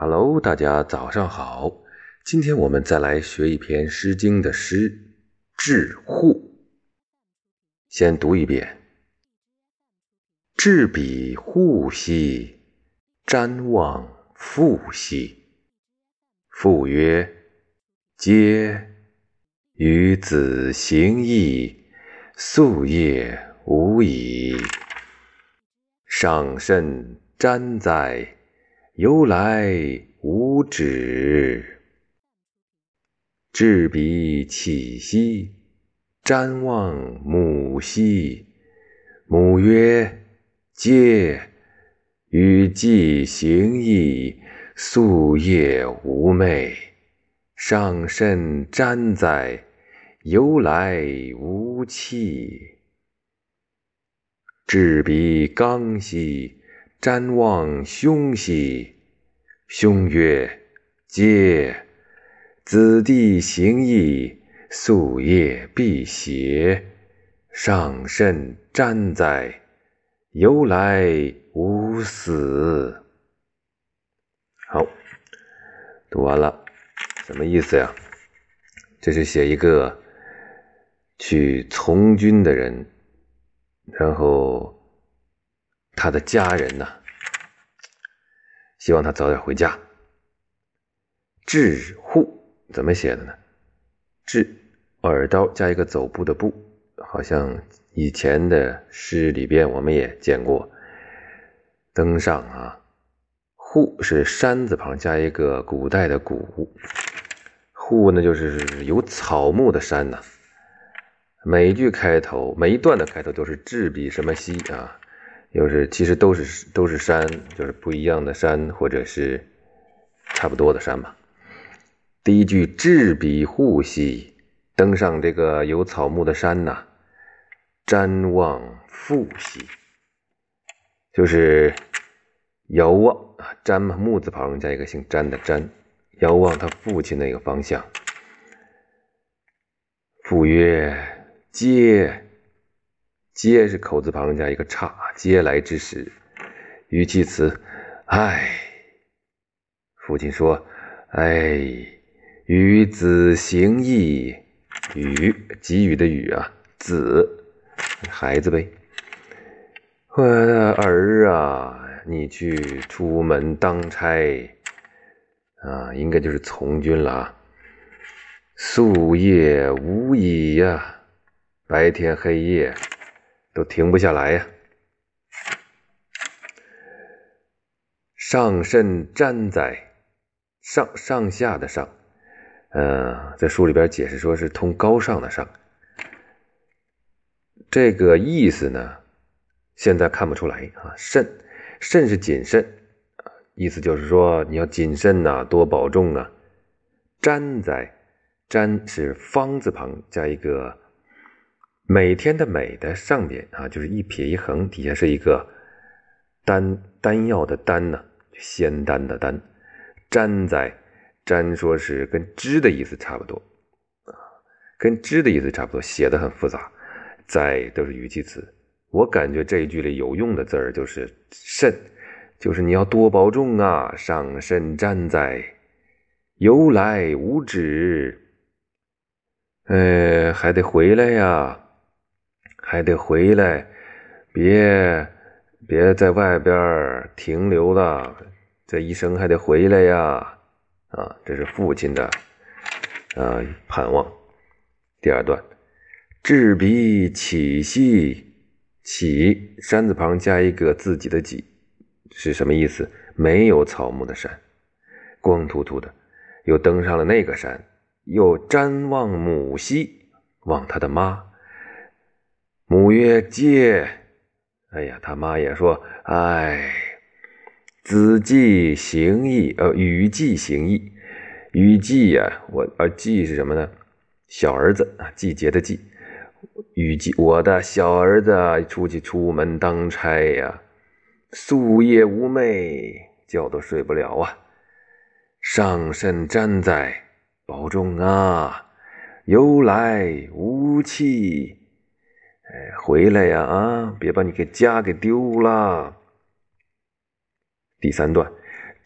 Hello，大家早上好。今天我们再来学一篇《诗经》的诗《致户》。先读一遍：“至彼户兮，瞻望父兮。父曰：‘嗟！与子行矣，夙夜无已。上甚瞻哉！’”由来无止，至彼起兮，瞻望母兮。母曰：“嗟！与季行矣，夙夜无寐。上甚瞻哉！由来无弃。至彼刚兮。”瞻望兄兮，兄曰：“嗟！子弟行矣，夙夜必邪。上甚瞻哉！由来无死。”好，读完了，什么意思呀？这是写一个去从军的人，然后。他的家人呢？希望他早点回家。致户怎么写的呢？致耳刀加一个走步的步，好像以前的诗里边我们也见过。登上啊，户是山字旁加一个古代的古，户呢就是有草木的山呐。每一句开头，每一段的开头都是至彼什么兮啊。又是，其实都是都是山，就是不一样的山，或者是差不多的山吧。第一句“至彼户兮”，登上这个有草木的山呐，瞻望父兮，就是遥望啊，瞻嘛木字旁加一个姓詹的詹，遥望他父亲那个方向。父曰：“嗟。”嗟是口字旁加一个叉，嗟来之时，语气词，唉。父亲说：“唉，与子行义，与给予的予啊，子孩子呗。我儿啊，你去出门当差啊，应该就是从军了啊。夙夜无已呀，白天黑夜。”都停不下来呀！上甚瞻哉，上上下的上，呃，在书里边解释说是通高尚的上。这个意思呢，现在看不出来啊。慎，慎是谨慎，意思就是说你要谨慎呐，多保重啊。瞻哉，瞻是方字旁加一个。每天的每的上边啊，就是一撇一横，底下是一个丹丹药的丹呢，仙丹的丹。瞻在，瞻说是跟知的意思差不多啊，跟知的意思差不多，写的很复杂。在都是语气词，我感觉这一句里有用的字儿就是慎，就是你要多保重啊。上慎瞻在，由来无止，呃，还得回来呀。还得回来，别别在外边停留了，这一生还得回来呀！啊，这是父亲的啊盼望。第二段，至彼起兮，起山字旁加一个自己的己，是什么意思？没有草木的山，光秃秃的。又登上了那个山，又瞻望母兮，望他的妈。母曰：“嗟！哎呀，他妈也说：‘哎，子季行义，呃，雨季行义，雨季呀，我呃，季是什么呢？小儿子啊，季节的季。雨季，我的小儿子出去出门当差呀，夙夜无寐，觉都睡不了啊。上甚瞻哉，保重啊！由来无期。”哎，回来呀！啊，别把你给家给丢了。第三段，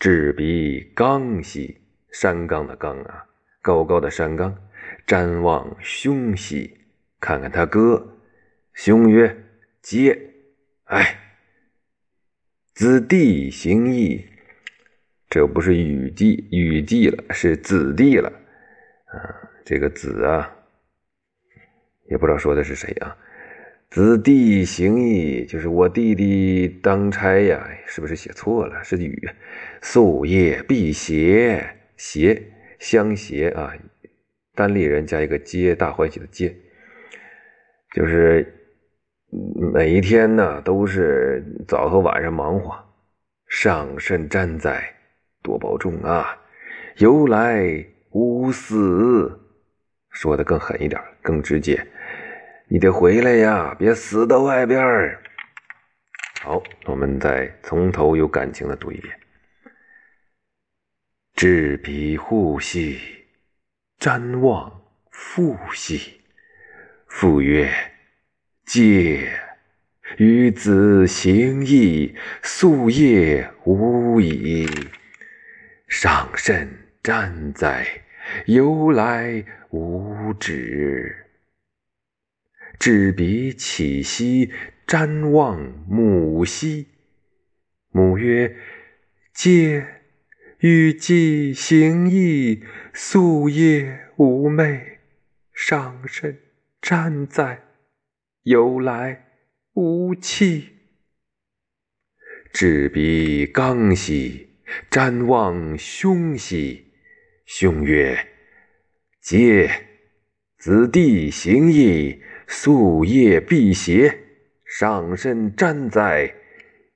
至彼冈兮，山冈的冈啊，高高的山冈。瞻望兄兮，看看他哥。兄曰：“嗟！哎，子弟行义。”这不是雨季，雨季了，是子弟了。啊，这个子啊，也不知道说的是谁啊。子弟行义，就是我弟弟当差呀，是不是写错了？是雨。夙夜辟邪，邪相邪啊，单立人加一个皆，大欢喜的皆，就是每一天呢都是早和晚上忙活，上甚瞻哉。多保重啊！由来无死，说的更狠一点，更直接。你得回来呀，别死到外边儿好，我们再从头有感情的读一遍。至彼户兮，瞻望父兮。父曰：“嗟！与子行义，夙夜无已。”上甚瞻哉！由来无止。至彼起兮，瞻望母兮。母曰：“嗟！与季行义，夙夜无寐。上甚瞻哉！由来无期。”至彼刚兮。瞻望兄兮，兄曰：“嗟！子弟行义，夙夜辟邪，上身瞻在！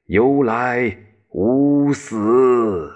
由来无死。”